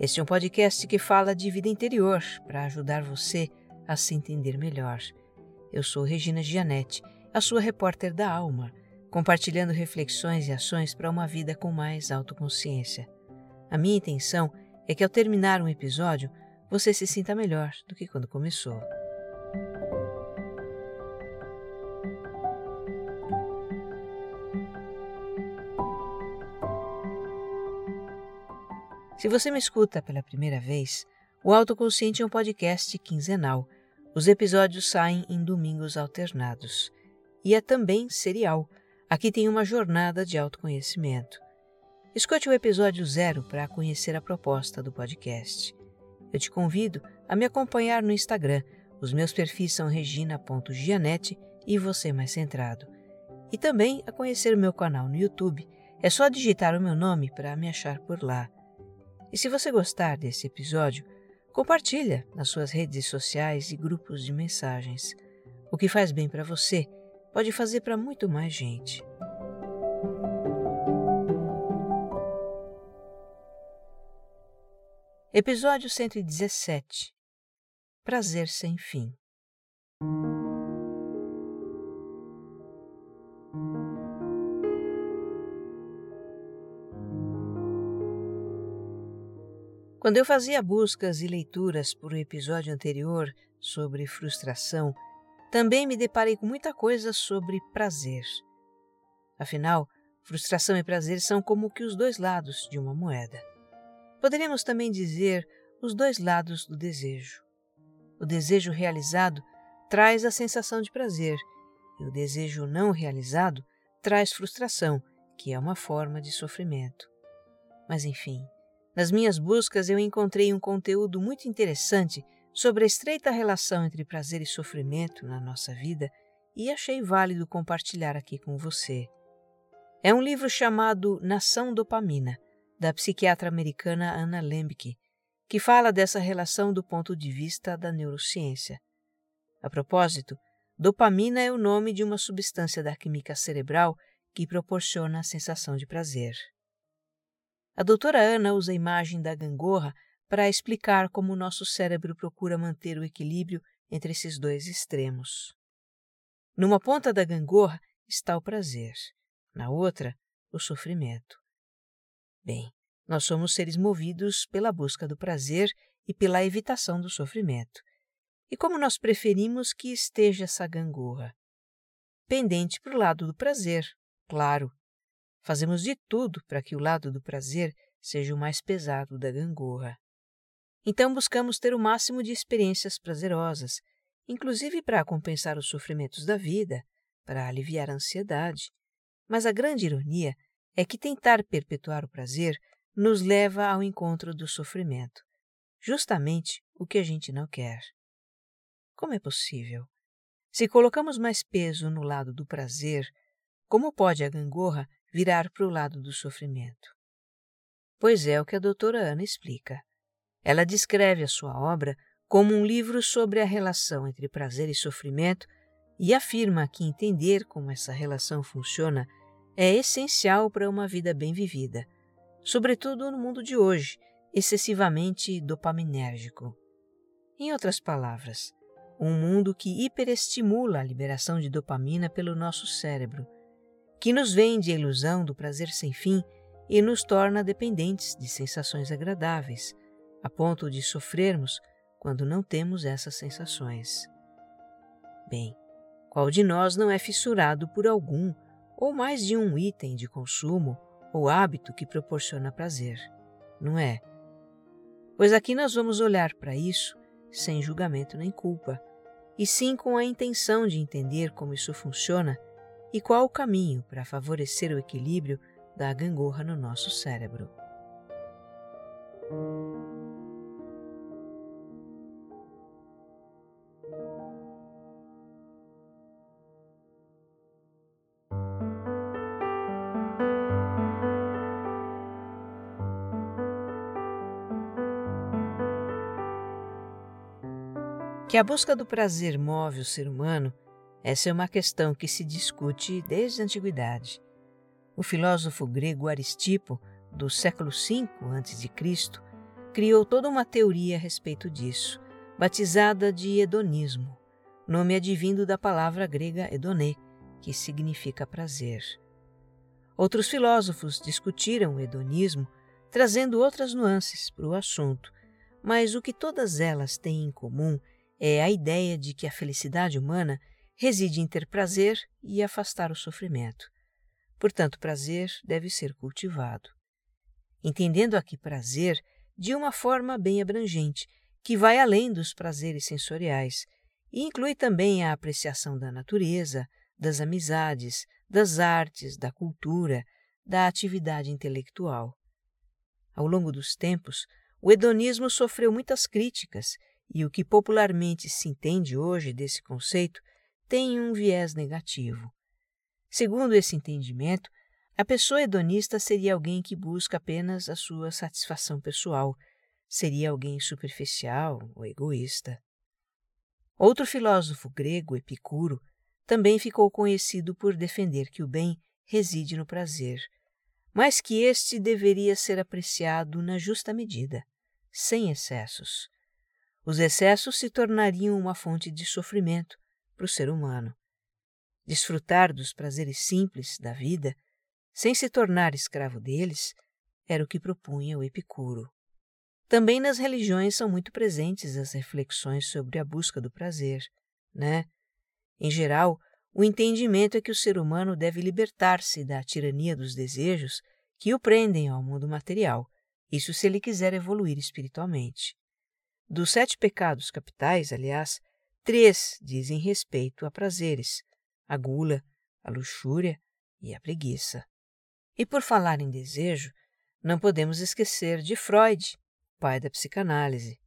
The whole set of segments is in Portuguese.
Este é um podcast que fala de vida interior para ajudar você a se entender melhor. Eu sou Regina Gianetti, a sua repórter da alma, compartilhando reflexões e ações para uma vida com mais autoconsciência. A minha intenção é que ao terminar um episódio você se sinta melhor do que quando começou. Se você me escuta pela primeira vez, o Autoconsciente é um podcast quinzenal. Os episódios saem em domingos alternados. E é também serial. Aqui tem uma jornada de autoconhecimento. Escute o episódio zero para conhecer a proposta do podcast. Eu te convido a me acompanhar no Instagram. Os meus perfis são regina.gianete e você mais centrado. E também a conhecer o meu canal no YouTube. É só digitar o meu nome para me achar por lá. E se você gostar desse episódio, compartilha nas suas redes sociais e grupos de mensagens. O que faz bem para você pode fazer para muito mais gente. Episódio 117 Prazer sem fim. Quando eu fazia buscas e leituras por o episódio anterior sobre frustração, também me deparei com muita coisa sobre prazer. Afinal, frustração e prazer são como que os dois lados de uma moeda. Poderíamos também dizer os dois lados do desejo. O desejo realizado traz a sensação de prazer e o desejo não realizado traz frustração, que é uma forma de sofrimento. Mas enfim, nas minhas buscas, eu encontrei um conteúdo muito interessante sobre a estreita relação entre prazer e sofrimento na nossa vida e achei válido compartilhar aqui com você. É um livro chamado Nação Dopamina, da psiquiatra americana Anna Lembke, que fala dessa relação do ponto de vista da neurociência. A propósito, dopamina é o nome de uma substância da química cerebral que proporciona a sensação de prazer. A doutora Ana usa a imagem da gangorra para explicar como o nosso cérebro procura manter o equilíbrio entre esses dois extremos. Numa ponta da gangorra está o prazer, na outra, o sofrimento. Bem, nós somos seres movidos pela busca do prazer e pela evitação do sofrimento. E como nós preferimos que esteja essa gangorra? Pendente para o lado do prazer, claro, Fazemos de tudo para que o lado do prazer seja o mais pesado da gangorra. Então buscamos ter o máximo de experiências prazerosas, inclusive para compensar os sofrimentos da vida, para aliviar a ansiedade. Mas a grande ironia é que tentar perpetuar o prazer nos leva ao encontro do sofrimento, justamente o que a gente não quer. Como é possível? Se colocamos mais peso no lado do prazer, como pode a gangorra virar para o lado do sofrimento. Pois é o que a doutora Ana explica. Ela descreve a sua obra como um livro sobre a relação entre prazer e sofrimento e afirma que entender como essa relação funciona é essencial para uma vida bem vivida, sobretudo no mundo de hoje, excessivamente dopaminérgico. Em outras palavras, um mundo que hiperestimula a liberação de dopamina pelo nosso cérebro que nos vende a ilusão do prazer sem fim e nos torna dependentes de sensações agradáveis, a ponto de sofrermos quando não temos essas sensações. Bem, qual de nós não é fissurado por algum ou mais de um item de consumo ou hábito que proporciona prazer, não é? Pois aqui nós vamos olhar para isso sem julgamento nem culpa, e sim com a intenção de entender como isso funciona e qual o caminho para favorecer o equilíbrio da gangorra no nosso cérebro. Que a busca do prazer move o ser humano essa é uma questão que se discute desde a antiguidade. O filósofo grego Aristipo, do século V a.C., criou toda uma teoria a respeito disso, batizada de hedonismo, nome advindo da palavra grega hedonê, que significa prazer. Outros filósofos discutiram o hedonismo, trazendo outras nuances para o assunto, mas o que todas elas têm em comum é a ideia de que a felicidade humana reside em ter prazer e afastar o sofrimento. Portanto, prazer deve ser cultivado. Entendendo aqui prazer de uma forma bem abrangente, que vai além dos prazeres sensoriais e inclui também a apreciação da natureza, das amizades, das artes, da cultura, da atividade intelectual. Ao longo dos tempos, o hedonismo sofreu muitas críticas e o que popularmente se entende hoje desse conceito tem um viés negativo. Segundo esse entendimento, a pessoa hedonista seria alguém que busca apenas a sua satisfação pessoal, seria alguém superficial ou egoísta. Outro filósofo grego, Epicuro, também ficou conhecido por defender que o bem reside no prazer, mas que este deveria ser apreciado na justa medida, sem excessos. Os excessos se tornariam uma fonte de sofrimento para o ser humano. Desfrutar dos prazeres simples da vida, sem se tornar escravo deles, era o que propunha o Epicuro. Também nas religiões são muito presentes as reflexões sobre a busca do prazer, né? Em geral, o entendimento é que o ser humano deve libertar-se da tirania dos desejos que o prendem ao mundo material, isso se ele quiser evoluir espiritualmente. Dos sete pecados capitais, aliás, três dizem respeito a prazeres: a gula, a luxúria e a preguiça. E por falar em desejo, não podemos esquecer de Freud, pai da psicanálise.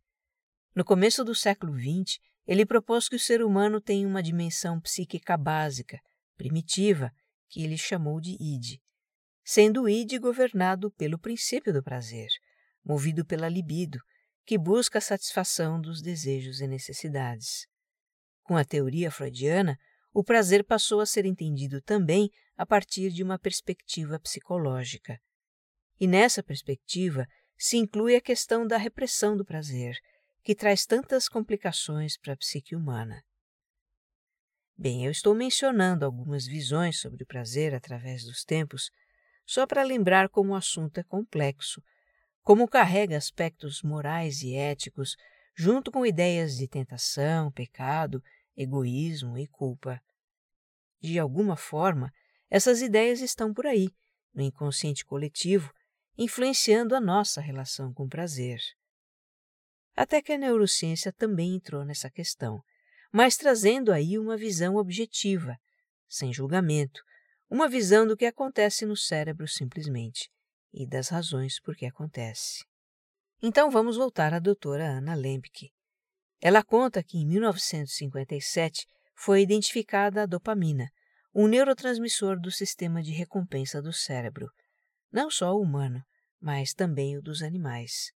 No começo do século XX, ele propôs que o ser humano tem uma dimensão psíquica básica, primitiva, que ele chamou de id, sendo o id governado pelo princípio do prazer, movido pela libido, que busca a satisfação dos desejos e necessidades. Com a teoria freudiana, o prazer passou a ser entendido também a partir de uma perspectiva psicológica. E nessa perspectiva se inclui a questão da repressão do prazer, que traz tantas complicações para a psique humana. Bem, eu estou mencionando algumas visões sobre o prazer através dos tempos, só para lembrar como o assunto é complexo, como carrega aspectos morais e éticos, junto com ideias de tentação, pecado, egoísmo e culpa. De alguma forma, essas ideias estão por aí, no inconsciente coletivo, influenciando a nossa relação com o prazer. Até que a neurociência também entrou nessa questão, mas trazendo aí uma visão objetiva, sem julgamento, uma visão do que acontece no cérebro simplesmente e das razões por que acontece. Então vamos voltar à doutora Anna Lembke. Ela conta que em 1957 foi identificada a dopamina, um neurotransmissor do sistema de recompensa do cérebro, não só o humano, mas também o dos animais.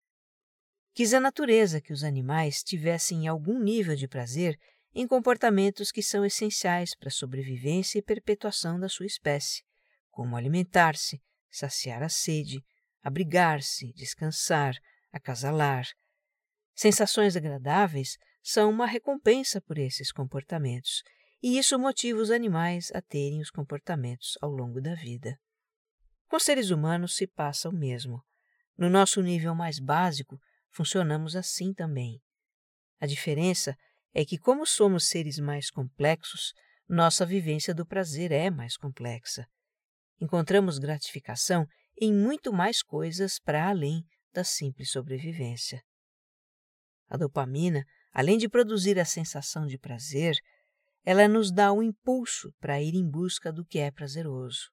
Quis a natureza que os animais tivessem algum nível de prazer em comportamentos que são essenciais para a sobrevivência e perpetuação da sua espécie, como alimentar-se, saciar a sede, abrigar-se, descansar, acasalar. Sensações agradáveis são uma recompensa por esses comportamentos, e isso motiva os animais a terem os comportamentos ao longo da vida. Com seres humanos se passa o mesmo. No nosso nível mais básico, funcionamos assim também. A diferença é que, como somos seres mais complexos, nossa vivência do prazer é mais complexa. Encontramos gratificação em muito mais coisas para além da simples sobrevivência. A dopamina, além de produzir a sensação de prazer, ela nos dá o um impulso para ir em busca do que é prazeroso.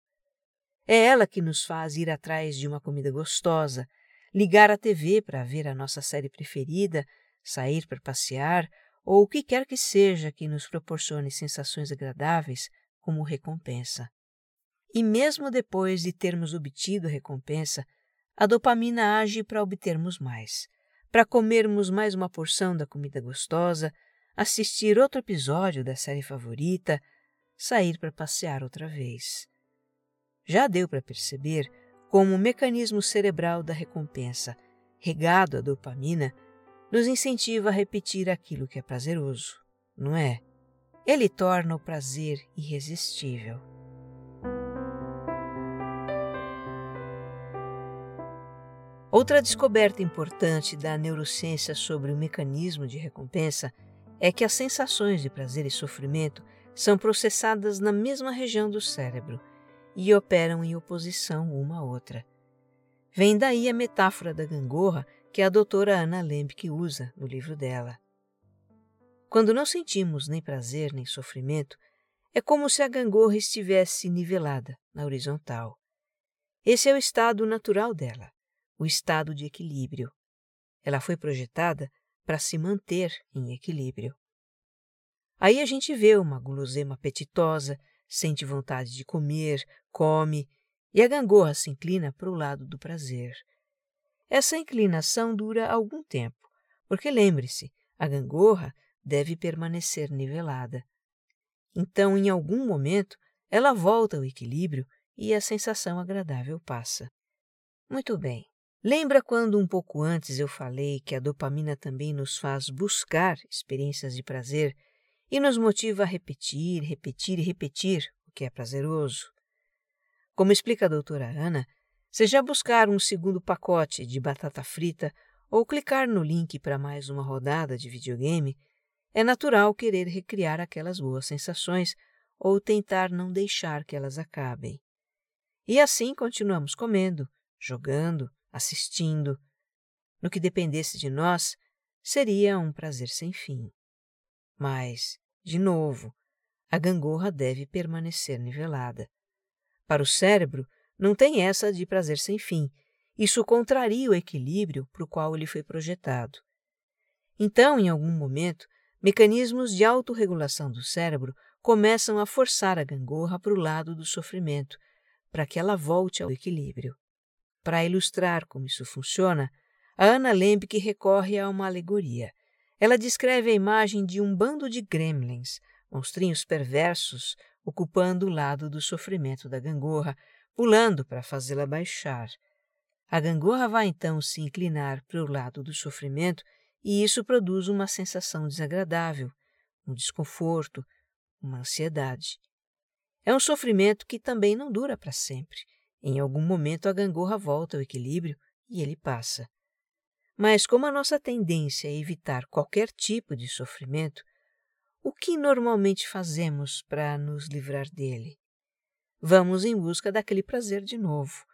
É ela que nos faz ir atrás de uma comida gostosa, ligar a TV para ver a nossa série preferida, sair para passear ou o que quer que seja que nos proporcione sensações agradáveis como recompensa. E mesmo depois de termos obtido a recompensa, a dopamina age para obtermos mais, para comermos mais uma porção da comida gostosa, assistir outro episódio da série favorita, sair para passear outra vez. Já deu para perceber como o mecanismo cerebral da recompensa, regado à dopamina, nos incentiva a repetir aquilo que é prazeroso, não é? Ele torna o prazer irresistível. Outra descoberta importante da neurociência sobre o mecanismo de recompensa é que as sensações de prazer e sofrimento são processadas na mesma região do cérebro e operam em oposição uma à outra. Vem daí a metáfora da gangorra que a doutora Ana Lembke usa no livro dela. Quando não sentimos nem prazer nem sofrimento, é como se a gangorra estivesse nivelada na horizontal. Esse é o estado natural dela, o estado de equilíbrio. Ela foi projetada para se manter em equilíbrio. Aí a gente vê uma guloseima apetitosa, sente vontade de comer, come, e a gangorra se inclina para o lado do prazer. Essa inclinação dura algum tempo, porque lembre-se, a gangorra deve permanecer nivelada. Então, em algum momento, ela volta ao equilíbrio e a sensação agradável passa. Muito bem. Lembra quando um pouco antes eu falei que a dopamina também nos faz buscar experiências de prazer e nos motiva a repetir, repetir e repetir o que é prazeroso. Como explica a doutora Ana, se já buscar um segundo pacote de batata frita ou clicar no link para mais uma rodada de videogame, é natural querer recriar aquelas boas sensações ou tentar não deixar que elas acabem. E assim continuamos comendo, jogando, assistindo. No que dependesse de nós, seria um prazer sem fim. Mas, de novo, a gangorra deve permanecer nivelada. Para o cérebro, não tem essa de prazer sem fim. Isso contraria o equilíbrio para o qual ele foi projetado. Então, em algum momento, mecanismos de autorregulação do cérebro começam a forçar a gangorra para o lado do sofrimento, para que ela volte ao equilíbrio. Para ilustrar como isso funciona, a Ana Lembke recorre a uma alegoria. Ela descreve a imagem de um bando de gremlins, monstrinhos perversos, ocupando o lado do sofrimento da gangorra, pulando para fazê-la baixar. A gangorra vai então se inclinar para o lado do sofrimento e isso produz uma sensação desagradável, um desconforto, uma ansiedade. É um sofrimento que também não dura para sempre. Em algum momento a gangorra volta ao equilíbrio e ele passa. Mas, como a nossa tendência é evitar qualquer tipo de sofrimento, o que normalmente fazemos para nos livrar dele? Vamos em busca daquele prazer de novo.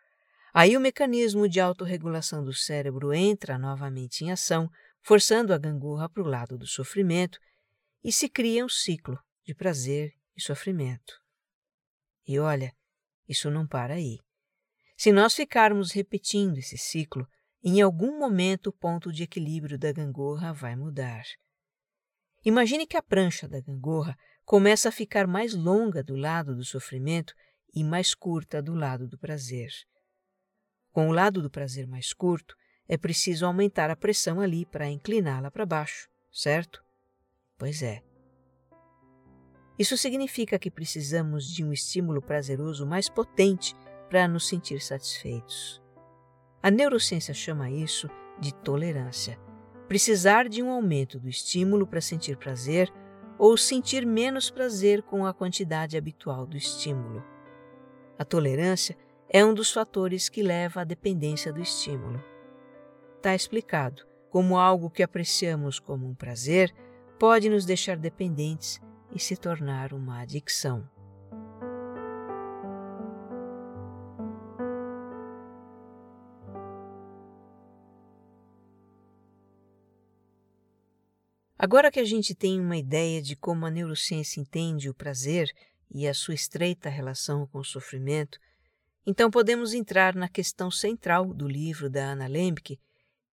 Aí o mecanismo de autorregulação do cérebro entra novamente em ação, forçando a gangorra para o lado do sofrimento, e se cria um ciclo de prazer e sofrimento. E olha, isso não para aí. Se nós ficarmos repetindo esse ciclo, em algum momento o ponto de equilíbrio da gangorra vai mudar. Imagine que a prancha da gangorra começa a ficar mais longa do lado do sofrimento e mais curta do lado do prazer. Com o lado do prazer mais curto, é preciso aumentar a pressão ali para incliná-la para baixo, certo? Pois é. Isso significa que precisamos de um estímulo prazeroso mais potente para nos sentir satisfeitos. A neurociência chama isso de tolerância. Precisar de um aumento do estímulo para sentir prazer ou sentir menos prazer com a quantidade habitual do estímulo. A tolerância é um dos fatores que leva à dependência do estímulo. Está explicado como algo que apreciamos como um prazer pode nos deixar dependentes e se tornar uma adicção. Agora que a gente tem uma ideia de como a neurociência entende o prazer e a sua estreita relação com o sofrimento, então podemos entrar na questão central do livro da Ana Lembke,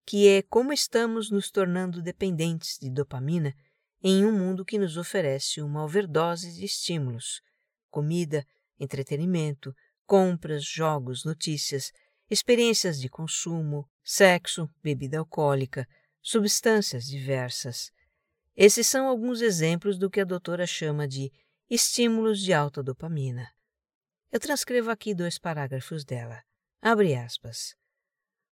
que é como estamos nos tornando dependentes de dopamina em um mundo que nos oferece uma overdose de estímulos: comida, entretenimento, compras, jogos, notícias, experiências de consumo, sexo, bebida alcoólica, substâncias diversas. Esses são alguns exemplos do que a doutora chama de estímulos de alta dopamina. Eu transcrevo aqui dois parágrafos dela. Abre aspas.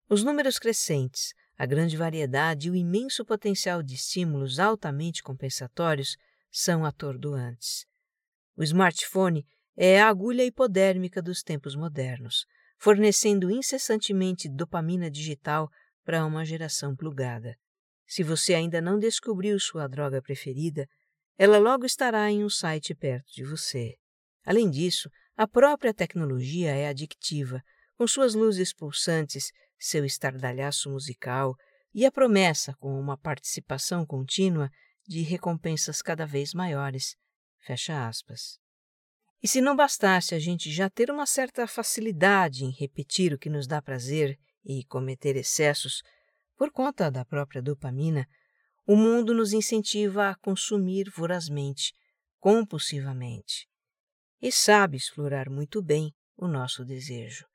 Os números crescentes, a grande variedade e o imenso potencial de estímulos altamente compensatórios são atordoantes. O smartphone é a agulha hipodérmica dos tempos modernos, fornecendo incessantemente dopamina digital para uma geração plugada. Se você ainda não descobriu sua droga preferida, ela logo estará em um site perto de você. Além disso, a própria tecnologia é adictiva, com suas luzes pulsantes, seu estardalhaço musical e a promessa, com uma participação contínua, de recompensas cada vez maiores. Fecha aspas. E se não bastasse a gente já ter uma certa facilidade em repetir o que nos dá prazer e cometer excessos por conta da própria dopamina, o mundo nos incentiva a consumir vorazmente, compulsivamente e sabe explorar muito bem o nosso desejo.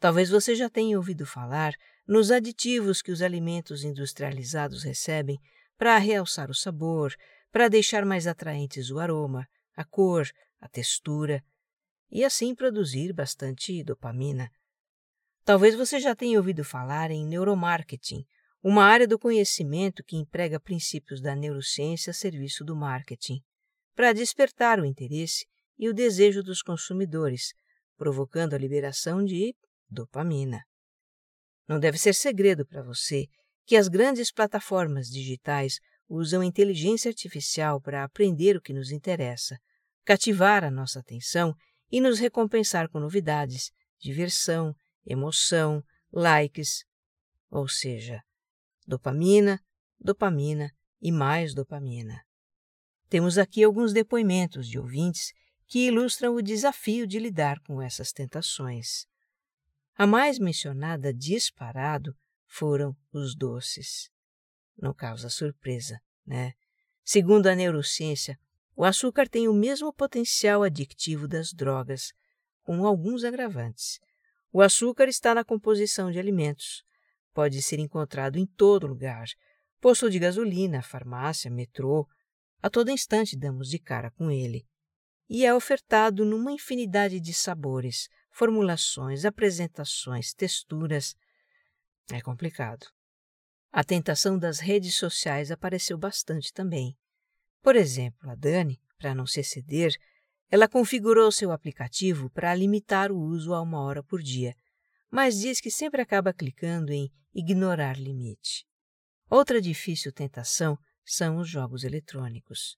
Talvez você já tenha ouvido falar nos aditivos que os alimentos industrializados recebem para realçar o sabor, para deixar mais atraentes o aroma, a cor, a textura e assim produzir bastante dopamina. Talvez você já tenha ouvido falar em neuromarketing, uma área do conhecimento que emprega princípios da neurociência a serviço do marketing, para despertar o interesse e o desejo dos consumidores, provocando a liberação de dopamina. Não deve ser segredo para você que as grandes plataformas digitais usam inteligência artificial para aprender o que nos interessa, cativar a nossa atenção e nos recompensar com novidades, diversão, emoção, likes, ou seja, dopamina, dopamina e mais dopamina. Temos aqui alguns depoimentos de ouvintes que ilustram o desafio de lidar com essas tentações. A mais mencionada disparado foram os doces. Não causa surpresa, né? Segundo a neurociência, o açúcar tem o mesmo potencial adictivo das drogas, com alguns agravantes. O açúcar está na composição de alimentos. Pode ser encontrado em todo lugar. Posto de gasolina, farmácia, metrô. A todo instante damos de cara com ele e é ofertado numa infinidade de sabores, formulações, apresentações, texturas. É complicado. A tentação das redes sociais apareceu bastante também. Por exemplo, a Dani, para não se exceder, ela configurou seu aplicativo para limitar o uso a uma hora por dia, mas diz que sempre acaba clicando em ignorar limite. Outra difícil tentação são os jogos eletrônicos.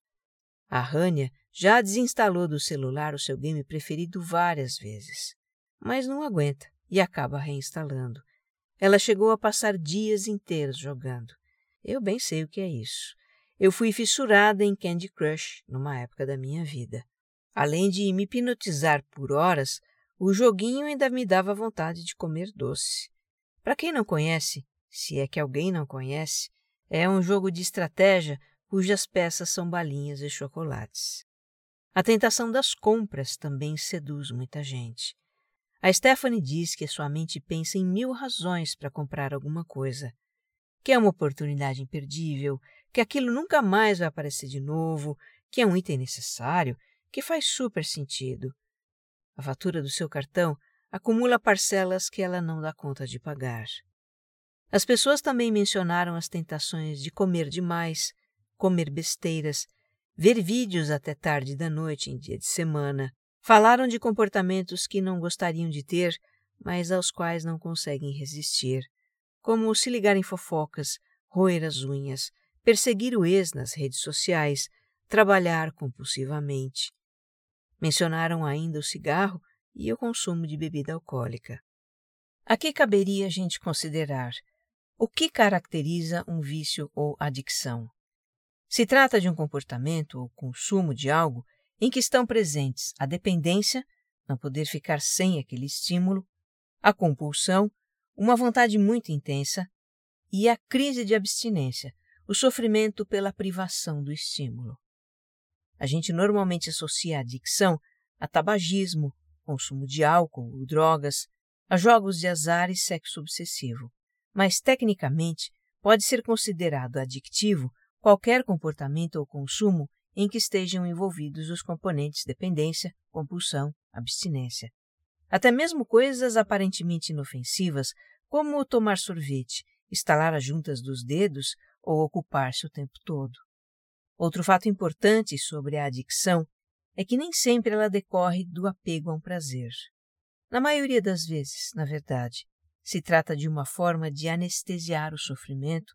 A Rania já desinstalou do celular o seu game preferido várias vezes, mas não aguenta e acaba reinstalando. Ela chegou a passar dias inteiros jogando. Eu bem sei o que é isso. Eu fui fissurada em Candy Crush numa época da minha vida. Além de me hipnotizar por horas, o joguinho ainda me dava vontade de comer doce. Para quem não conhece, se é que alguém não conhece, é um jogo de estratégia cujas peças são balinhas e chocolates. A tentação das compras também seduz muita gente. A Stephanie diz que sua mente pensa em mil razões para comprar alguma coisa. Que é uma oportunidade imperdível, que aquilo nunca mais vai aparecer de novo, que é um item necessário, que faz super sentido. A fatura do seu cartão acumula parcelas que ela não dá conta de pagar. As pessoas também mencionaram as tentações de comer demais, comer besteiras, ver vídeos até tarde da noite em dia de semana. Falaram de comportamentos que não gostariam de ter, mas aos quais não conseguem resistir, como se ligar em fofocas, roer as unhas, perseguir o ex nas redes sociais, trabalhar compulsivamente. Mencionaram ainda o cigarro e o consumo de bebida alcoólica. Aqui caberia a gente considerar o que caracteriza um vício ou adicção. Se trata de um comportamento ou consumo de algo em que estão presentes a dependência, não poder ficar sem aquele estímulo, a compulsão, uma vontade muito intensa e a crise de abstinência, o sofrimento pela privação do estímulo. A gente normalmente associa a adicção a tabagismo, consumo de álcool ou drogas, a jogos de azar e sexo obsessivo, mas tecnicamente pode ser considerado adictivo qualquer comportamento ou consumo em que estejam envolvidos os componentes dependência, compulsão, abstinência. Até mesmo coisas aparentemente inofensivas, como tomar sorvete, estalar as juntas dos dedos ou ocupar-se o tempo todo. Outro fato importante sobre a adicção é que nem sempre ela decorre do apego a um prazer. Na maioria das vezes, na verdade, se trata de uma forma de anestesiar o sofrimento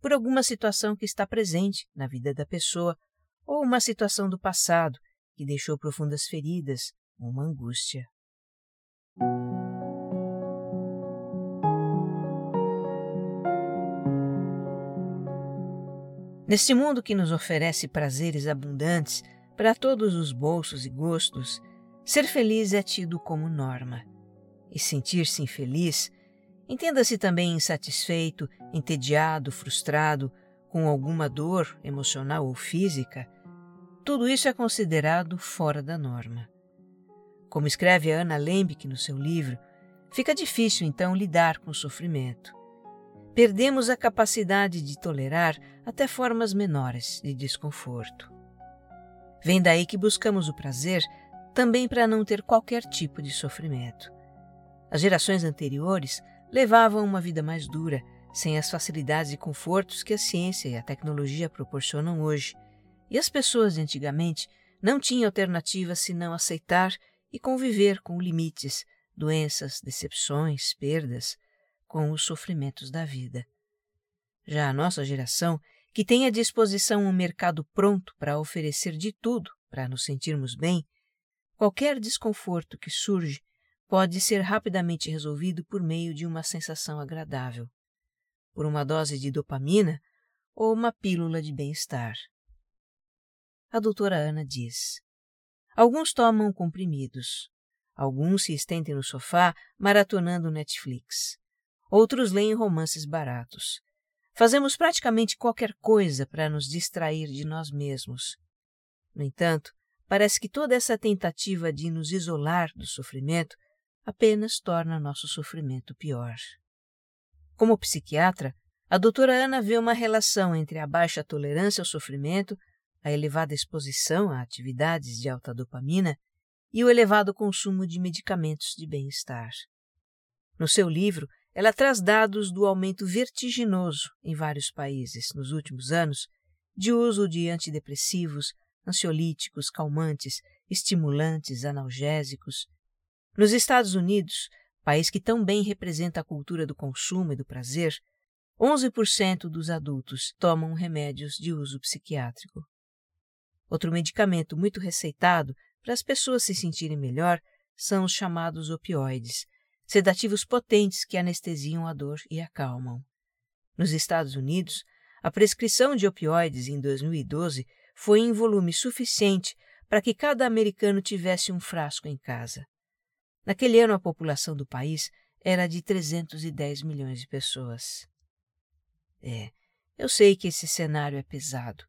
por alguma situação que está presente na vida da pessoa ou uma situação do passado que deixou profundas feridas uma angústia. Neste mundo que nos oferece prazeres abundantes para todos os bolsos e gostos, ser feliz é tido como norma. E sentir-se infeliz, entenda-se também insatisfeito, entediado, frustrado, com alguma dor emocional ou física, tudo isso é considerado fora da norma. Como escreve Ana Lembick no seu livro, fica difícil então lidar com o sofrimento. Perdemos a capacidade de tolerar até formas menores de desconforto. Vem daí que buscamos o prazer também para não ter qualquer tipo de sofrimento. As gerações anteriores levavam uma vida mais dura, sem as facilidades e confortos que a ciência e a tecnologia proporcionam hoje, e as pessoas de antigamente não tinham alternativa senão aceitar e conviver com limites, doenças, decepções, perdas, com os sofrimentos da vida. Já a nossa geração, que tem à disposição um mercado pronto para oferecer de tudo para nos sentirmos bem, qualquer desconforto que surge pode ser rapidamente resolvido por meio de uma sensação agradável, por uma dose de dopamina ou uma pílula de bem-estar. A doutora Ana diz: Alguns tomam comprimidos. Alguns se estendem no sofá maratonando Netflix. Outros leem romances baratos. Fazemos praticamente qualquer coisa para nos distrair de nós mesmos. No entanto, parece que toda essa tentativa de nos isolar do sofrimento apenas torna nosso sofrimento pior. Como psiquiatra, a doutora Ana vê uma relação entre a baixa tolerância ao sofrimento a elevada exposição a atividades de alta dopamina e o elevado consumo de medicamentos de bem-estar. No seu livro, ela traz dados do aumento vertiginoso em vários países nos últimos anos de uso de antidepressivos, ansiolíticos, calmantes, estimulantes, analgésicos. Nos Estados Unidos, país que tão bem representa a cultura do consumo e do prazer, 11% dos adultos tomam remédios de uso psiquiátrico. Outro medicamento muito receitado para as pessoas se sentirem melhor são os chamados opioides, sedativos potentes que anestesiam a dor e acalmam. Nos Estados Unidos, a prescrição de opioides em 2012 foi em volume suficiente para que cada americano tivesse um frasco em casa. Naquele ano, a população do país era de 310 milhões de pessoas. É, eu sei que esse cenário é pesado,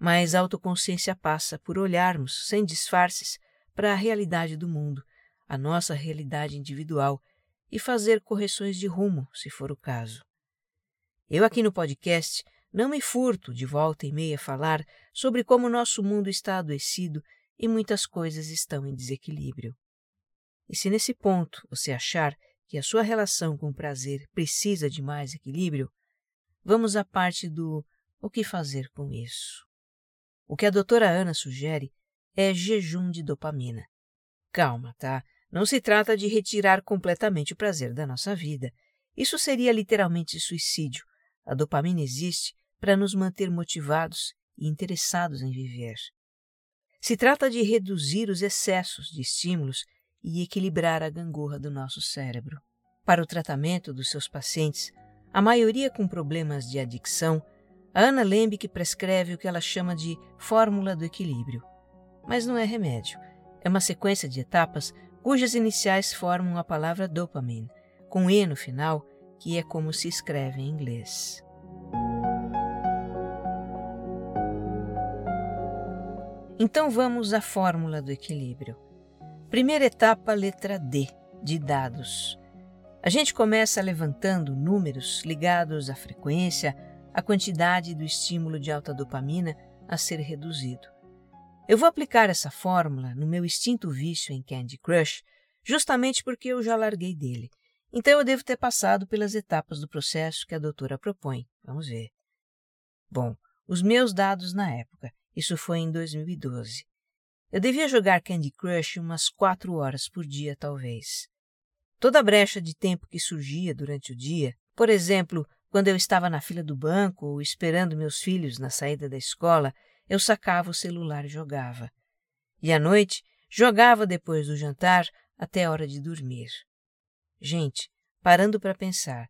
mas a autoconsciência passa por olharmos, sem disfarces, para a realidade do mundo, a nossa realidade individual, e fazer correções de rumo, se for o caso. Eu aqui no podcast não me furto de volta e meia falar sobre como nosso mundo está adoecido e muitas coisas estão em desequilíbrio. E se nesse ponto você achar que a sua relação com o prazer precisa de mais equilíbrio, vamos à parte do o que fazer com isso. O que a doutora Ana sugere é jejum de dopamina. Calma, tá? Não se trata de retirar completamente o prazer da nossa vida. Isso seria literalmente suicídio. A dopamina existe para nos manter motivados e interessados em viver. Se trata de reduzir os excessos de estímulos e equilibrar a gangorra do nosso cérebro. Para o tratamento dos seus pacientes, a maioria com problemas de adicção a Ana Lembe prescreve o que ela chama de fórmula do equilíbrio. Mas não é remédio. É uma sequência de etapas cujas iniciais formam a palavra dopamine, com E no final, que é como se escreve em inglês. Então vamos à fórmula do equilíbrio. Primeira etapa, letra D, de dados. A gente começa levantando números ligados à frequência, a quantidade do estímulo de alta dopamina a ser reduzido. Eu vou aplicar essa fórmula no meu extinto vício em Candy Crush, justamente porque eu já larguei dele. Então eu devo ter passado pelas etapas do processo que a doutora propõe. Vamos ver. Bom, os meus dados na época. Isso foi em 2012. Eu devia jogar Candy Crush umas quatro horas por dia, talvez. Toda brecha de tempo que surgia durante o dia, por exemplo, quando eu estava na fila do banco ou esperando meus filhos na saída da escola, eu sacava o celular e jogava. E à noite, jogava depois do jantar até a hora de dormir. Gente, parando para pensar,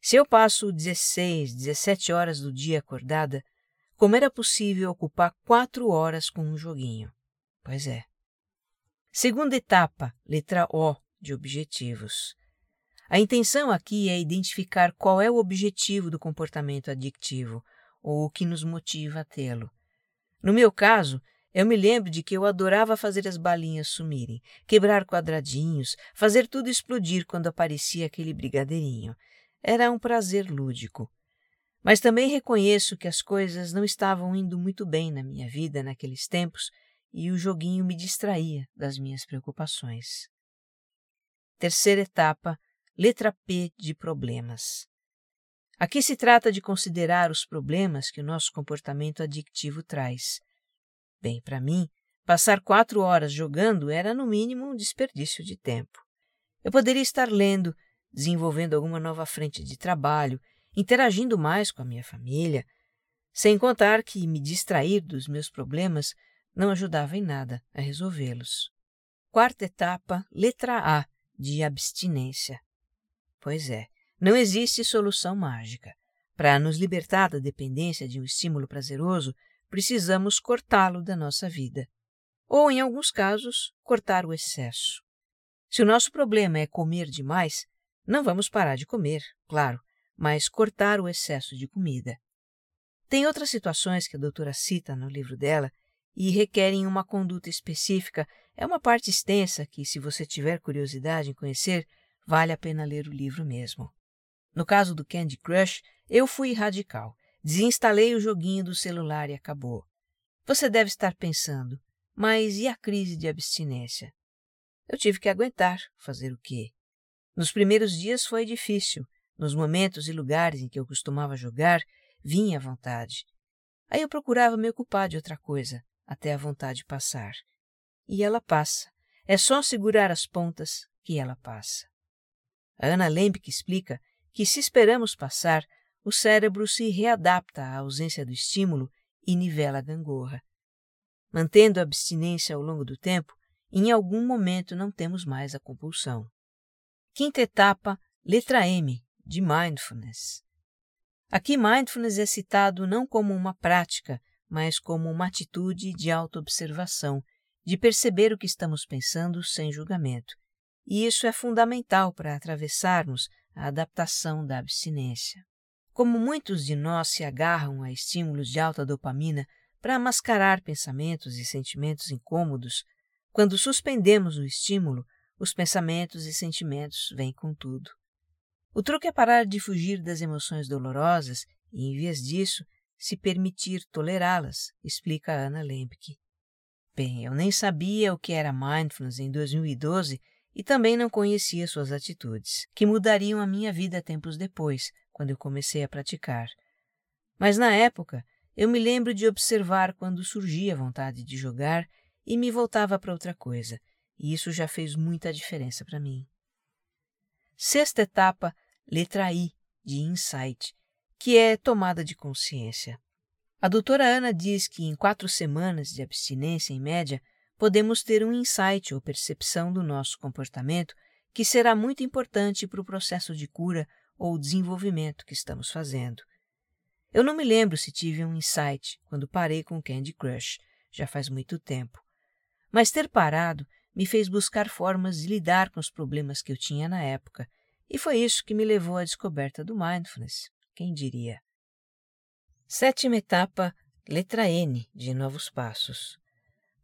se eu passo 16, 17 horas do dia acordada, como era possível ocupar quatro horas com um joguinho? Pois é. Segunda etapa, letra O de objetivos. A intenção aqui é identificar qual é o objetivo do comportamento adictivo ou o que nos motiva a tê-lo. No meu caso, eu me lembro de que eu adorava fazer as balinhas sumirem, quebrar quadradinhos, fazer tudo explodir quando aparecia aquele brigadeirinho. Era um prazer lúdico. Mas também reconheço que as coisas não estavam indo muito bem na minha vida naqueles tempos e o joguinho me distraía das minhas preocupações. Terceira etapa, letra P de problemas. Aqui se trata de considerar os problemas que o nosso comportamento adictivo traz. Bem, para mim, passar quatro horas jogando era, no mínimo, um desperdício de tempo. Eu poderia estar lendo, desenvolvendo alguma nova frente de trabalho, interagindo mais com a minha família, sem contar que me distrair dos meus problemas não ajudava em nada a resolvê-los. Quarta etapa, letra A, de abstinência. Pois é, não existe solução mágica. Para nos libertar da dependência de um estímulo prazeroso, precisamos cortá-lo da nossa vida. Ou, em alguns casos, cortar o excesso. Se o nosso problema é comer demais, não vamos parar de comer, claro, mas cortar o excesso de comida. Tem outras situações que a doutora cita no livro dela e requerem uma conduta específica. É uma parte extensa que, se você tiver curiosidade em conhecer, vale a pena ler o livro mesmo. No caso do Candy Crush, eu fui radical. Desinstalei o joguinho do celular e acabou. Você deve estar pensando, mas e a crise de abstinência? Eu tive que aguentar, fazer o quê? Nos primeiros dias foi difícil. Nos momentos e lugares em que eu costumava jogar, vinha a vontade. Aí eu procurava me ocupar de outra coisa, até a vontade passar. E ela passa. É só segurar as pontas que ela passa. A Ana Lembeck explica que se esperamos passar, o cérebro se readapta à ausência do estímulo e nivela a gangorra. Mantendo a abstinência ao longo do tempo, em algum momento não temos mais a compulsão. Quinta etapa, letra M, de mindfulness. Aqui, mindfulness é citado não como uma prática, mas como uma atitude de autoobservação, de perceber o que estamos pensando sem julgamento. E isso é fundamental para atravessarmos a adaptação da abstinência. Como muitos de nós se agarram a estímulos de alta dopamina para mascarar pensamentos e sentimentos incômodos, quando suspendemos o estímulo, os pensamentos e sentimentos vêm com tudo. O truque é parar de fugir das emoções dolorosas e, em vez disso, se permitir tolerá-las, explica Ana Lemke. Bem, eu nem sabia o que era mindfulness em 2012 e também não conhecia suas atitudes, que mudariam a minha vida tempos depois, quando eu comecei a praticar. Mas na época, eu me lembro de observar quando surgia a vontade de jogar e me voltava para outra coisa, e isso já fez muita diferença para mim. Sexta etapa, letra I, de insight, que é tomada de consciência. A doutora Ana diz que em quatro semanas de abstinência, em média, podemos ter um insight ou percepção do nosso comportamento que será muito importante para o processo de cura ou desenvolvimento que estamos fazendo. Eu não me lembro se tive um insight quando parei com Candy Crush, já faz muito tempo. Mas ter parado me fez buscar formas de lidar com os problemas que eu tinha na época, e foi isso que me levou à descoberta do mindfulness. Quem diria? Sétima etapa, letra N de Novos Passos.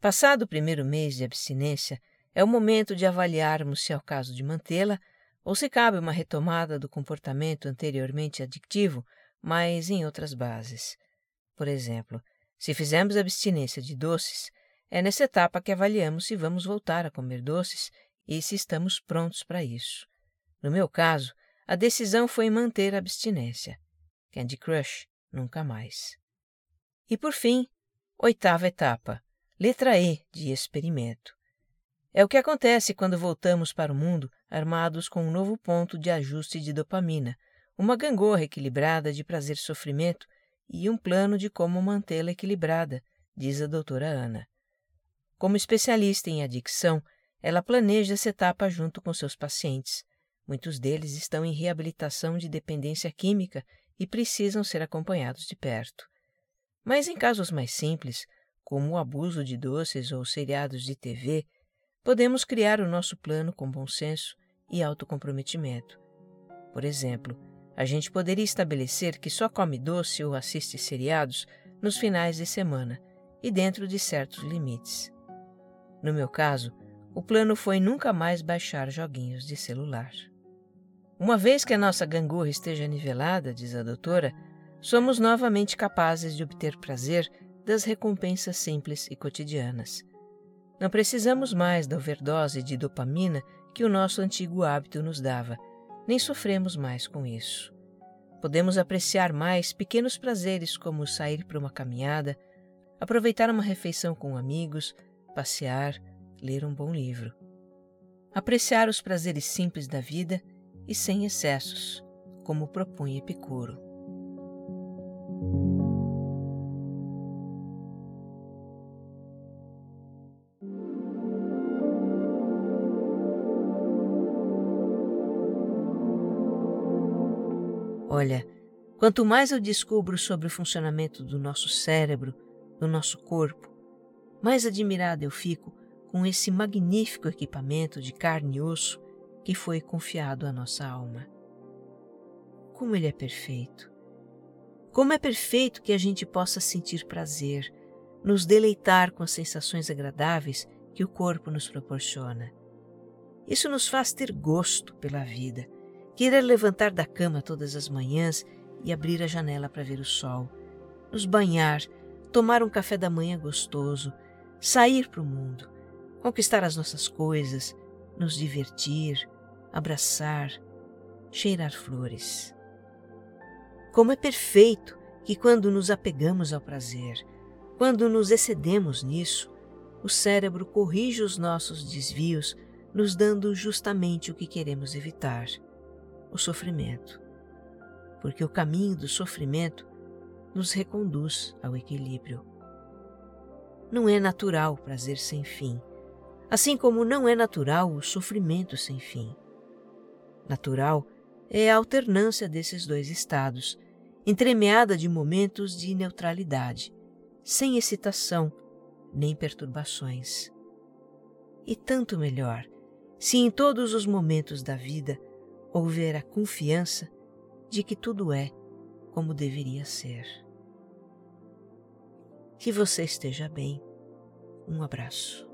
Passado o primeiro mês de abstinência, é o momento de avaliarmos se é o caso de mantê-la ou se cabe uma retomada do comportamento anteriormente adictivo, mas em outras bases. Por exemplo, se fizermos abstinência de doces, é nessa etapa que avaliamos se vamos voltar a comer doces e se estamos prontos para isso. No meu caso, a decisão foi manter a abstinência. Candy Crush, nunca mais. E por fim, oitava etapa, letra E de experimento. É o que acontece quando voltamos para o mundo armados com um novo ponto de ajuste de dopamina, uma gangorra equilibrada de prazer e sofrimento e um plano de como mantê-la equilibrada, diz a doutora Ana. Como especialista em adicção, ela planeja essa etapa junto com seus pacientes. Muitos deles estão em reabilitação de dependência química e precisam ser acompanhados de perto. Mas em casos mais simples, como o abuso de doces ou seriados de TV, podemos criar o nosso plano com bom senso e autocomprometimento. Por exemplo, a gente poderia estabelecer que só come doce ou assiste seriados nos finais de semana e dentro de certos limites. No meu caso, o plano foi nunca mais baixar joguinhos de celular. Uma vez que a nossa gangorra esteja nivelada, diz a doutora, somos novamente capazes de obter prazer das recompensas simples e cotidianas. Não precisamos mais da overdose de dopamina que o nosso antigo hábito nos dava, nem sofremos mais com isso. Podemos apreciar mais pequenos prazeres como sair para uma caminhada, aproveitar uma refeição com amigos, passear, ler um bom livro. Apreciar os prazeres simples da vida e sem excessos, como propõe Epicuro. Olha, quanto mais eu descubro sobre o funcionamento do nosso cérebro, do nosso corpo, mais admirada eu fico com esse magnífico equipamento de carne e osso que foi confiado à nossa alma. Como ele é perfeito! Como é perfeito que a gente possa sentir prazer, nos deleitar com as sensações agradáveis que o corpo nos proporciona. Isso nos faz ter gosto pela vida, querer levantar da cama todas as manhãs e abrir a janela para ver o sol, nos banhar, tomar um café da manhã gostoso, sair para o mundo, conquistar as nossas coisas, nos divertir, abraçar, cheirar flores. Como é perfeito que, quando nos apegamos ao prazer, quando nos excedemos nisso, o cérebro corrige os nossos desvios, nos dando justamente o que queremos evitar: o sofrimento. Porque o caminho do sofrimento nos reconduz ao equilíbrio. Não é natural o prazer sem fim assim como não é natural o sofrimento sem fim. Natural é a alternância desses dois estados, entremeada de momentos de neutralidade, sem excitação nem perturbações. E tanto melhor se em todos os momentos da vida houver a confiança de que tudo é como deveria ser. Que você esteja bem. Um abraço.